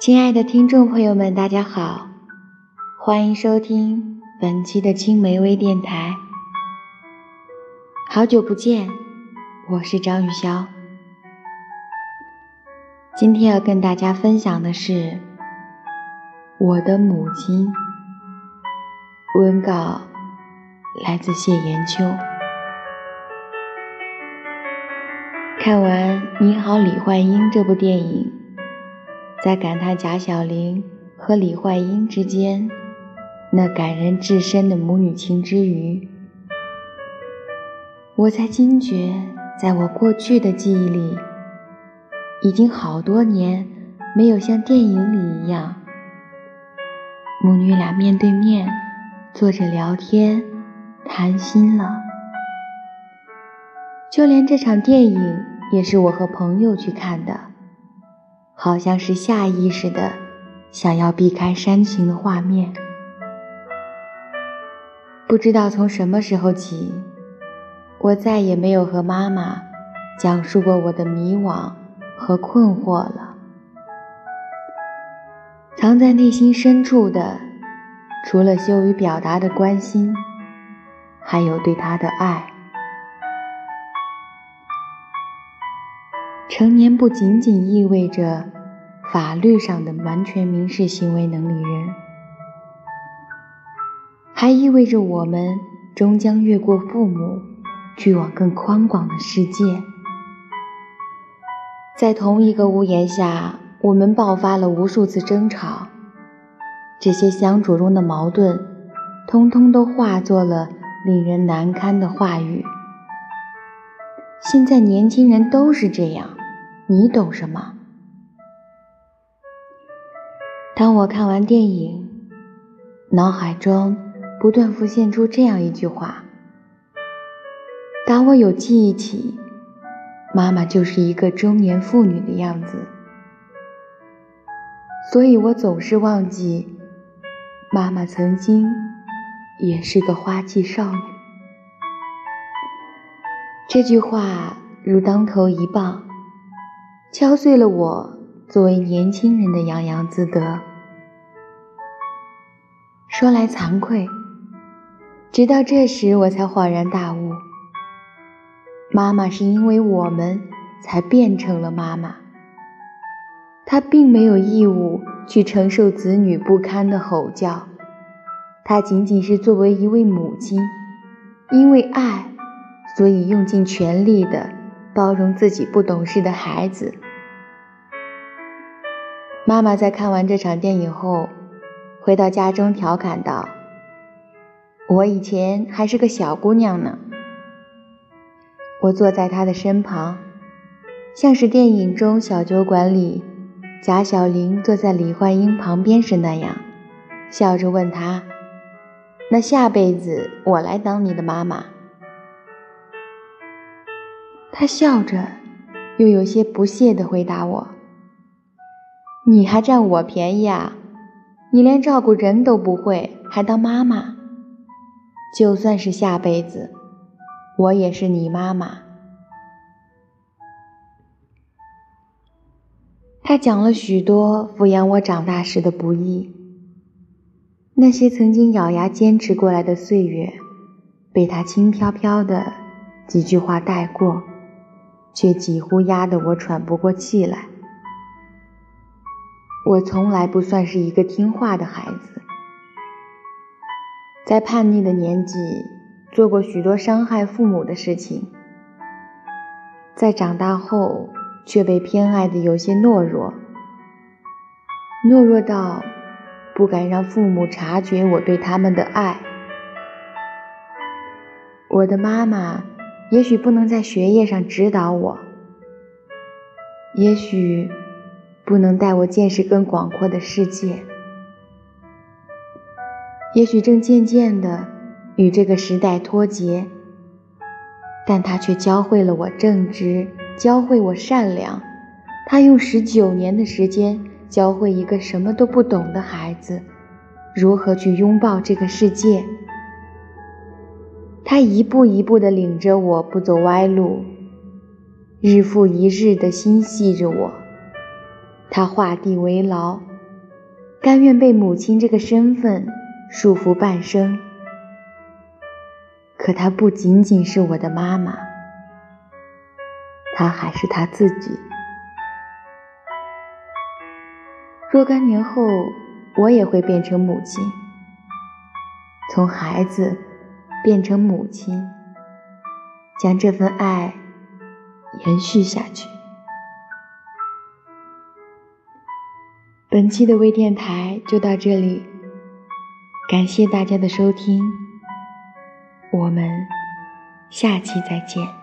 亲爱的听众朋友们，大家好，欢迎收听本期的青梅微电台。好久不见，我是张雨潇。今天要跟大家分享的是我的母亲。文稿来自谢延秋。看完《你好，李焕英》这部电影，在感叹贾晓玲和李焕英之间那感人至深的母女情之余，我才惊觉，在我过去的记忆里，已经好多年没有像电影里一样，母女俩面对面坐着聊天谈心了。就连这场电影也是我和朋友去看的，好像是下意识的想要避开煽情的画面。不知道从什么时候起，我再也没有和妈妈讲述过我的迷惘和困惑了。藏在内心深处的，除了羞于表达的关心，还有对她的爱。成年不仅仅意味着法律上的完全民事行为能力人，还意味着我们终将越过父母，去往更宽广的世界。在同一个屋檐下，我们爆发了无数次争吵，这些相处中的矛盾，通通都化作了令人难堪的话语。现在年轻人都是这样。你懂什么？当我看完电影，脑海中不断浮现出这样一句话：打我有记忆起，妈妈就是一个中年妇女的样子，所以我总是忘记，妈妈曾经也是个花季少女。这句话如当头一棒。敲碎了我作为年轻人的洋洋自得。说来惭愧，直到这时我才恍然大悟：妈妈是因为我们才变成了妈妈。她并没有义务去承受子女不堪的吼叫，她仅仅是作为一位母亲，因为爱，所以用尽全力的。包容自己不懂事的孩子。妈妈在看完这场电影后，回到家中调侃道：“我以前还是个小姑娘呢。”我坐在她的身旁，像是电影中小酒馆里贾小玲坐在李焕英旁边时那样，笑着问她：“那下辈子我来当你的妈妈？”他笑着，又有些不屑地回答我：“你还占我便宜啊？你连照顾人都不会，还当妈妈？就算是下辈子，我也是你妈妈。”他讲了许多抚养我长大时的不易，那些曾经咬牙坚持过来的岁月，被他轻飘飘的几句话带过。却几乎压得我喘不过气来。我从来不算是一个听话的孩子，在叛逆的年纪做过许多伤害父母的事情，在长大后却被偏爱的有些懦弱，懦弱到不敢让父母察觉我对他们的爱。我的妈妈。也许不能在学业上指导我，也许不能带我见识更广阔的世界，也许正渐渐的与这个时代脱节，但他却教会了我正直，教会我善良。他用十九年的时间教会一个什么都不懂的孩子，如何去拥抱这个世界。他一步一步地领着我不走歪路，日复一日地心系着我。他画地为牢，甘愿被母亲这个身份束缚半生。可她不仅仅是我的妈妈，她还是她自己。若干年后，我也会变成母亲，从孩子变成母亲，将这份爱延续下去。本期的微电台就到这里，感谢大家的收听，我们下期再见。